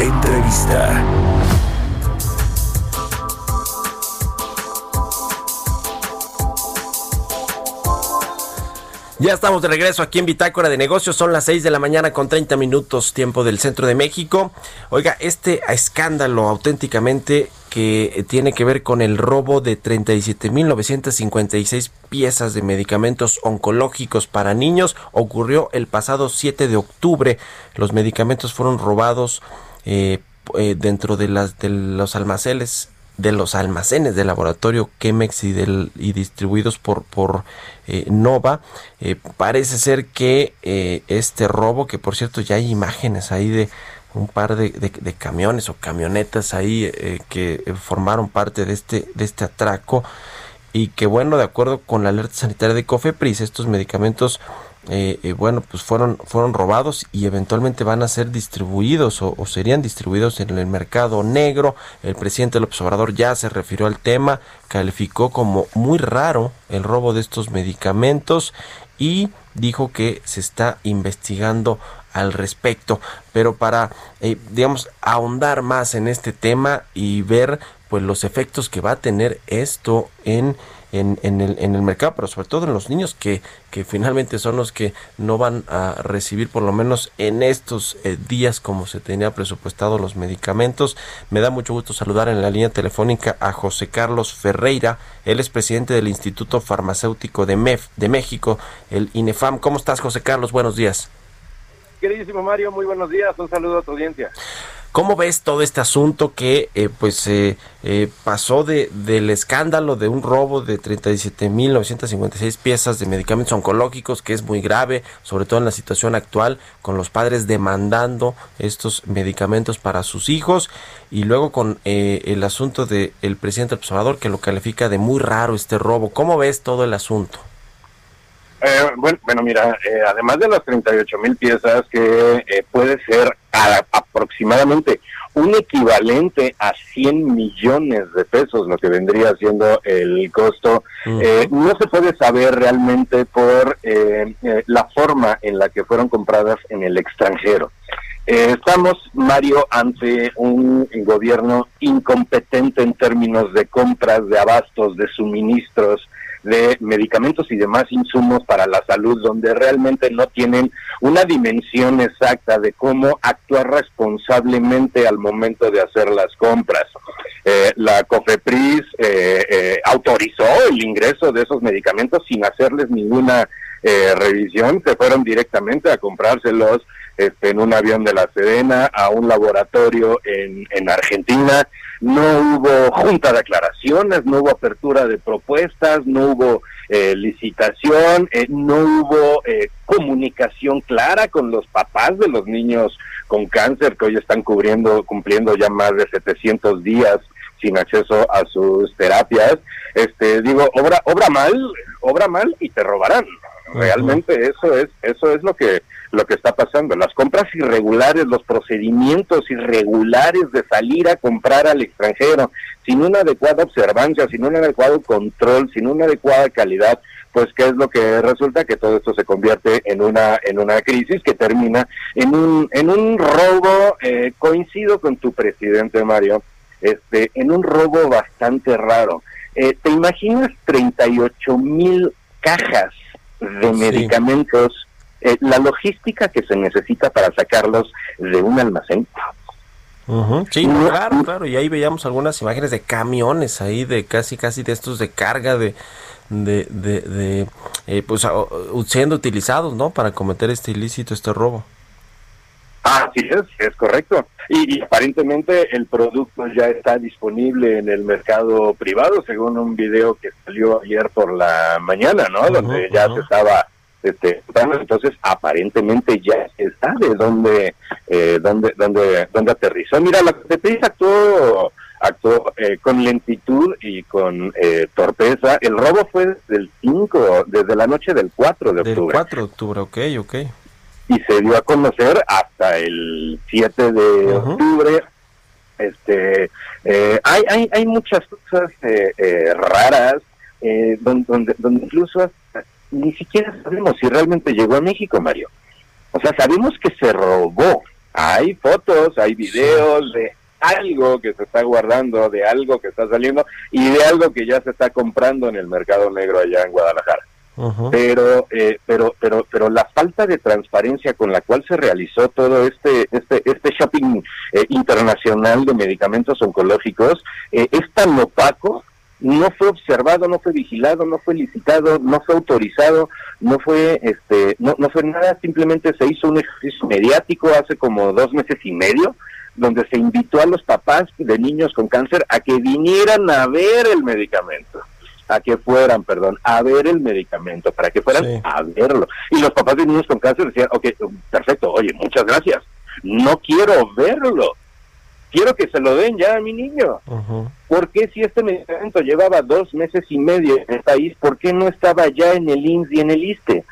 Entrevista. Ya estamos de regreso aquí en Bitácora de Negocios. Son las 6 de la mañana con 30 minutos tiempo del centro de México. Oiga, este escándalo auténticamente que tiene que ver con el robo de 37.956 piezas de medicamentos oncológicos para niños ocurrió el pasado 7 de octubre. Los medicamentos fueron robados eh, eh, dentro de, las, de los almacenes de los almacenes del laboratorio Chemex y, del, y distribuidos por, por eh, Nova. Eh, parece ser que eh, este robo, que por cierto ya hay imágenes ahí de un par de, de camiones o camionetas ahí que formaron parte de este, de este atraco y que bueno, de acuerdo con la alerta sanitaria de Cofepris, estos medicamentos eh, eh, bueno, pues fueron, fueron robados y eventualmente van a ser distribuidos o, serían distribuidos en el mercado negro. El presidente López Obrador ya se refirió al tema, calificó como muy raro el robo de estos medicamentos y dijo que se está investigando al respecto. Pero para, eh, digamos, ahondar más en este tema y ver pues los efectos que va a tener esto en en, en, el, en el mercado, pero sobre todo en los niños que, que finalmente son los que no van a recibir por lo menos en estos eh, días como se tenía presupuestado los medicamentos. Me da mucho gusto saludar en la línea telefónica a José Carlos Ferreira, él es presidente del Instituto Farmacéutico de, MEF, de México, el INEFAM. ¿Cómo estás José Carlos? Buenos días. Queridísimo Mario, muy buenos días, un saludo a tu audiencia. ¿Cómo ves todo este asunto que eh, pues eh, pasó de, del escándalo de un robo de 37.956 piezas de medicamentos oncológicos, que es muy grave, sobre todo en la situación actual, con los padres demandando estos medicamentos para sus hijos, y luego con eh, el asunto del presidente observador que lo califica de muy raro este robo? ¿Cómo ves todo el asunto? Eh, bueno, bueno, mira, eh, además de las 38 mil piezas, que eh, puede ser aproximadamente un equivalente a 100 millones de pesos, lo que vendría siendo el costo, no se puede saber realmente por la forma en la que fueron compradas en el extranjero. estamos, Mario, ante un gobierno incompetente en términos de compras, de abastos, de suministros, de medicamentos y demás insumos para la salud, donde realmente no tienen una dimensión exacta de cómo actuar responsablemente al momento de hacer las compras. Eh, la COFEPRIS eh, eh, autorizó el ingreso de esos medicamentos sin hacerles ninguna revisión, se fueron directamente a comprárselos este, en un avión de la Sedena a un laboratorio en, en Argentina no hubo junta de aclaraciones, no hubo apertura de propuestas, no hubo eh, licitación, eh, no hubo eh, comunicación clara con los papás de los niños con cáncer que hoy están cubriendo, cumpliendo ya más de 700 días sin acceso a sus terapias. Este, digo, obra, obra mal, obra mal y te robarán. Realmente eso es, eso es lo que lo que está pasando. Las compras irregulares, los procedimientos irregulares de salir a comprar al extranjero, sin una adecuada observancia, sin un adecuado control, sin una adecuada calidad, pues qué es lo que resulta que todo esto se convierte en una en una crisis que termina en un en un robo eh, coincido con tu presidente Mario este en un robo bastante raro. Eh, te imaginas 38 mil cajas de medicamentos eh, la logística que se necesita para sacarlos de un almacén. Sí, claro, claro, y ahí veíamos algunas imágenes de camiones ahí, de casi, casi de estos de carga, de, de, de, eh, pues siendo utilizados, ¿no? Para cometer este ilícito, este robo. Así es, es correcto. Y, aparentemente el producto ya está disponible en el mercado privado, según un video que salió ayer por la mañana, ¿no? Donde ya se estaba este, entonces aparentemente ya se sabe dónde, eh, dónde, dónde, dónde aterrizó. Mira, la CFPRIS actuó, actuó eh, con lentitud y con eh, torpeza. El robo fue desde el 5, desde la noche del 4 de octubre. Del 4 de octubre, ok, ok. Y se dio a conocer hasta el 7 de octubre. Este, eh, hay, hay, hay muchas cosas eh, eh, raras, donde, donde, donde incluso ni siquiera sabemos si realmente llegó a México, Mario. O sea, sabemos que se robó. Hay fotos, hay videos de algo que se está guardando, de algo que está saliendo y de algo que ya se está comprando en el mercado negro allá en Guadalajara. Pero, eh, pero, pero, pero la falta de transparencia con la cual se realizó todo este, este, este shopping eh, internacional de medicamentos oncológicos eh, es tan opaco no fue observado, no fue vigilado, no fue licitado, no fue autorizado, no fue este, no, no fue nada, simplemente se hizo un ejercicio mediático hace como dos meses y medio, donde se invitó a los papás de niños con cáncer a que vinieran a ver el medicamento, a que fueran, perdón, a ver el medicamento, para que fueran a verlo. Y los papás de niños con cáncer decían, ok, perfecto, oye, muchas gracias, no quiero verlo, quiero que se lo den ya a mi niño. ¿Por qué si este medicamento llevaba dos meses y medio en el país, por qué no estaba ya en el INS y en el ISTE?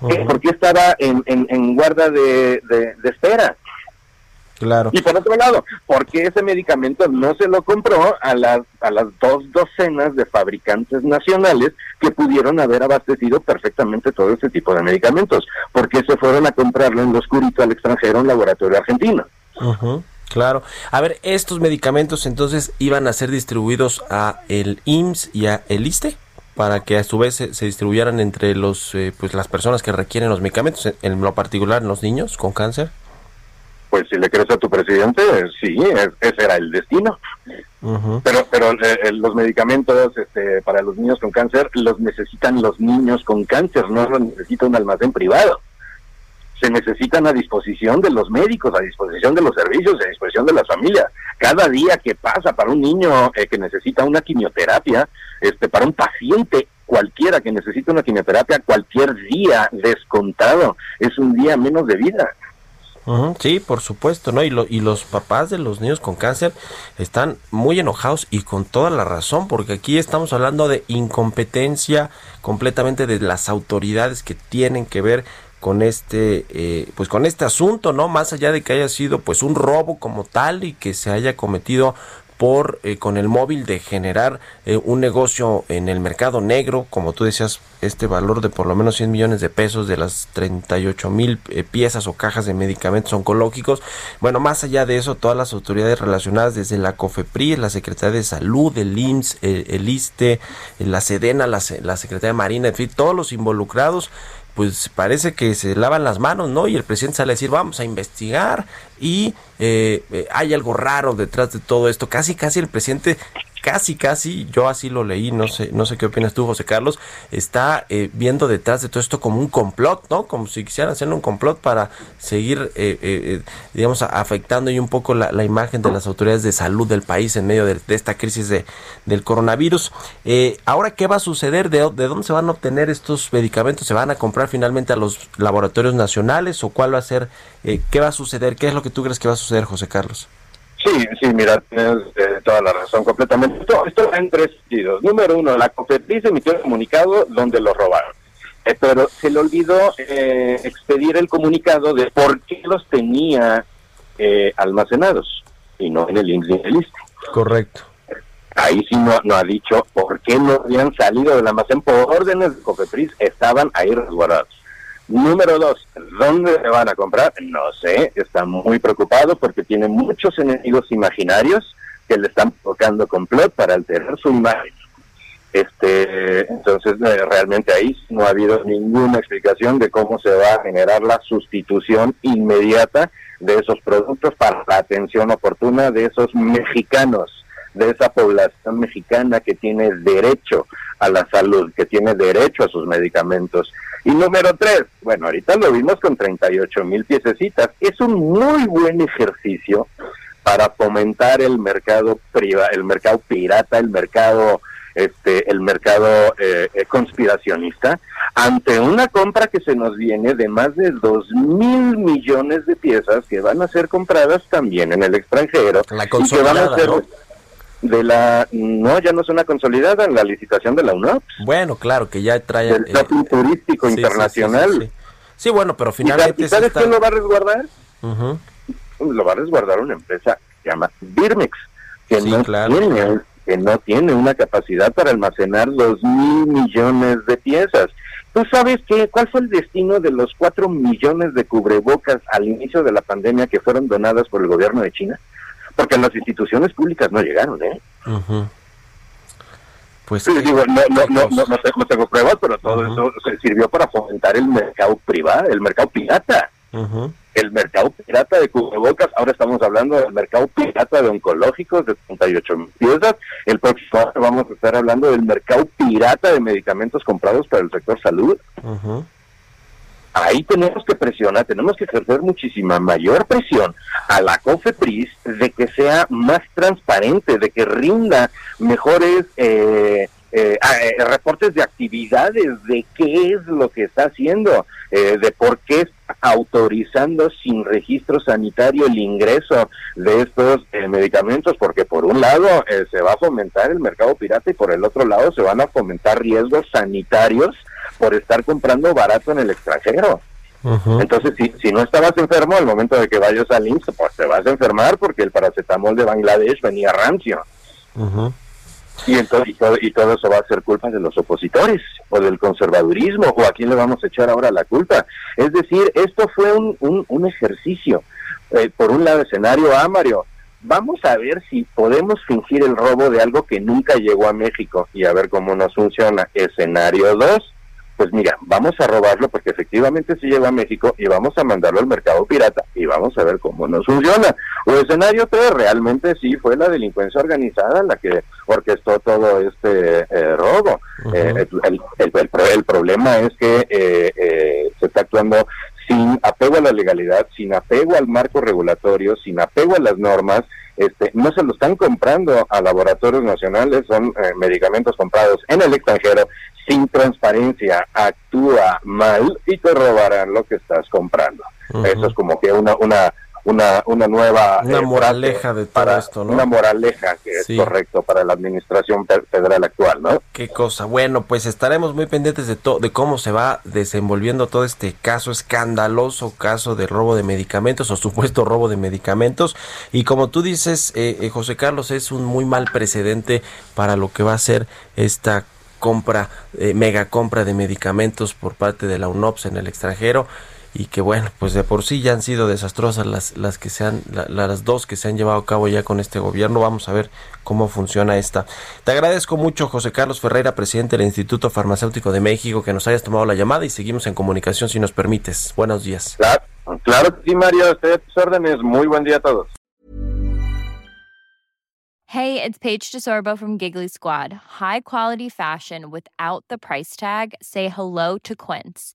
¿Por qué estaba en, en, guarda de, de, espera? Claro. Y por otro lado, ¿por qué ese medicamento no se lo compró a las, a las dos docenas de fabricantes nacionales que pudieron haber abastecido perfectamente todo ese tipo de medicamentos? ¿Por qué se fueron a comprarlo en lo oscurito al extranjero en laboratorio argentino? Claro. A ver, estos medicamentos entonces iban a ser distribuidos a el IMSS y a el ISTE para que a su vez se, distribuyeran entre los eh, pues las personas que requieren los medicamentos, en, lo particular los niños con cáncer. Pues si le crees a tu presidente, sí, ese era el destino. Pero pero eh, eh, los medicamentos este, para los niños con cáncer los necesitan los niños con cáncer, no los necesita un almacén privado se necesitan a disposición de los médicos, a disposición de los servicios, a disposición de las familias. Cada día que pasa para un niño eh, que necesita una quimioterapia, este, para un paciente cualquiera que necesita una quimioterapia, cualquier día descontado es un día menos de vida. Sí, por supuesto, ¿no? Y, y los papás de los niños con cáncer están muy enojados y con toda la razón, porque aquí estamos hablando de incompetencia completamente de las autoridades que tienen que ver con este eh, pues con este asunto no más allá de que haya sido pues un robo como tal y que se haya cometido por eh, con el móvil de generar eh, un negocio en el mercado negro, como tú decías, este valor de por lo menos 100 millones de pesos de las 38 mil piezas o cajas de medicamentos oncológicos. Bueno, más allá de eso, todas las autoridades relacionadas, desde la COFEPRI, la Secretaría de Salud, el IMSS, el, ISTE, la SEDENA, la, la Secretaría de Marina, en fin, todos los involucrados pues parece que se lavan las manos, ¿no? Y el presidente sale a decir, vamos a investigar y eh, eh, hay algo raro detrás de todo esto. Casi, casi el presidente casi, casi, yo así lo leí, no sé, no sé qué opinas tú, José Carlos, está eh, viendo detrás de todo esto como un complot, ¿no? Como si quisieran hacer un complot para seguir, eh, eh, digamos, afectando y un poco la, imagen de las autoridades de salud del país en medio de, esta crisis de, del coronavirus. Ahora, ¿qué va a suceder? ¿De, ¿De dónde se van a obtener estos medicamentos? ¿Se van a comprar finalmente a los laboratorios nacionales o cuál va a ser? ¿Qué va a suceder? ¿Qué es lo que tú crees que va a suceder, José Carlos? Sí, sí, mira, tienes eh, toda la razón completamente. Esto, esto en tres sentidos. Número uno, la COFEPRIS emitió un comunicado donde lo robaron. Eh, pero se le olvidó eh, expedir el comunicado de por qué los tenía almacenados y no en el en el Correcto. Ahí sí no, no ha dicho por qué no habían salido del almacén por órdenes de COFEPRIS, estaban ahí resguardados. Número dos, ¿dónde se van a comprar? No sé, está muy preocupado porque tiene muchos enemigos imaginarios que le están tocando complot para alterar su imagen. Este, entonces, eh, realmente ahí no ha habido ninguna explicación de cómo se va a generar la sustitución inmediata de esos productos para la atención oportuna de esos mexicanos, de esa población mexicana que tiene derecho a la salud, que tiene derecho a sus medicamentos. Y número tres, bueno, ahorita lo vimos con 38 mil piececitas. Es un muy buen ejercicio para fomentar el mercado privado, el mercado pirata, el mercado este el mercado eh, eh, conspiracionista ante una compra que se nos viene de más de dos mil millones de piezas que van a ser compradas también en el extranjero La y que van a ser ¿no? De la no ya no es una consolidada en la licitación de la UNOPS Bueno, claro, que ya trae... del shopping turístico sí, internacional Sí, sí, Sí, bueno, pero ¿Y finalmente... ¿Y sabes está- quién lo va a resguardar? Lo va a resguardar una empresa que se llama Birmex, que no claro. tiene que no tiene una capacidad para almacenar dos mil millones de piezas. ¿Tú sabes qué? ¿Cuál fue el destino de los cuatro millones de cubrebocas al inicio de la pandemia que fueron donadas por el gobierno de China? Porque las instituciones públicas no llegaron, ¿eh? Pues Sí, digo, no, no, no, no, no tengo, pruebas, pero todo eso se sirvió para fomentar el mercado privado, el mercado pirata. El mercado pirata de cubrebocas, ahora estamos hablando del mercado pirata de oncológicos de 38 mil piezas, el próximo año vamos a estar hablando del mercado pirata de medicamentos comprados para el sector salud. Ujú. Ahí tenemos que presionar, tenemos que ejercer muchísima mayor presión a la COFEPRIS de que sea más transparente, de que rinda mejores eh, eh, a- eh, reportes de actividades, de qué es lo que está haciendo, eh, de por qué está autorizando sin registro sanitario el ingreso de estos eh, medicamentos, porque por un lado eh, se va a fomentar el mercado pirata y por el otro lado se van a fomentar riesgos sanitarios por estar comprando barato en el extranjero. Entonces, si, si no estabas enfermo al momento de que vayas al IMSS, pues te vas a enfermar porque el paracetamol de Bangladesh venía rancio. Y, entonces, y, todo, y todo eso va a ser culpa de los opositores o del conservadurismo o a quién le vamos a echar ahora la culpa. Es decir, esto fue un, un, un ejercicio. Eh, por un lado, escenario A, Mario. Vamos a ver si podemos fingir el robo de algo que nunca llegó a México y a ver cómo nos funciona. Escenario 2, pues mira, vamos a robarlo porque efectivamente sí llegó a México y vamos a mandarlo al mercado pirata y vamos a ver cómo nos funciona. O escenario 3, realmente sí fue la delincuencia organizada la que orquestó todo este eh, robo. Eh, el, el- el- el pro- el problema es que eh, eh, se está actuando sin apego a la legalidad, sin apego al marco regulatorio, sin apego a las normas, este, no se lo están comprando a laboratorios nacionales, son eh, medicamentos comprados en el extranjero, sin transparencia, actúa mal y te robarán lo que estás comprando. Eso es como que una una una, una nueva Una eh, moraleja de todo para- esto, ¿no? Una moraleja que Sí. es correcto para la administración fe- federal actual, ¿no? Qué cosa. Bueno, pues estaremos muy pendientes de to- de cómo se va desenvolviendo todo este caso escandaloso, caso de robo de medicamentos o supuesto robo de medicamentos. Y como tú dices, eh, eh, José Carlos, es un muy mal precedente para lo que va a ser esta compra, eh, mega compra de medicamentos por parte de la UNOPS en el extranjero y que bueno, pues de por sí ya han sido desastrosas las, las que se han, la- las dos que se han llevado a cabo ya con este gobierno. Vamos a ver cómo funciona esta. Te agradezco mucho, José Carlos Ferreira, presidente del Instituto Farmacéutico de México, que nos hayas tomado la llamada y seguimos en comunicación si nos permites. Buenos días. Claro, claro que sí, Mario, estoy a tus órdenes. Muy buen día a todos. Hey, it's Paige DeSorbo from Giggly Squad. High quality fashion without the price tag. Say hello to Quince.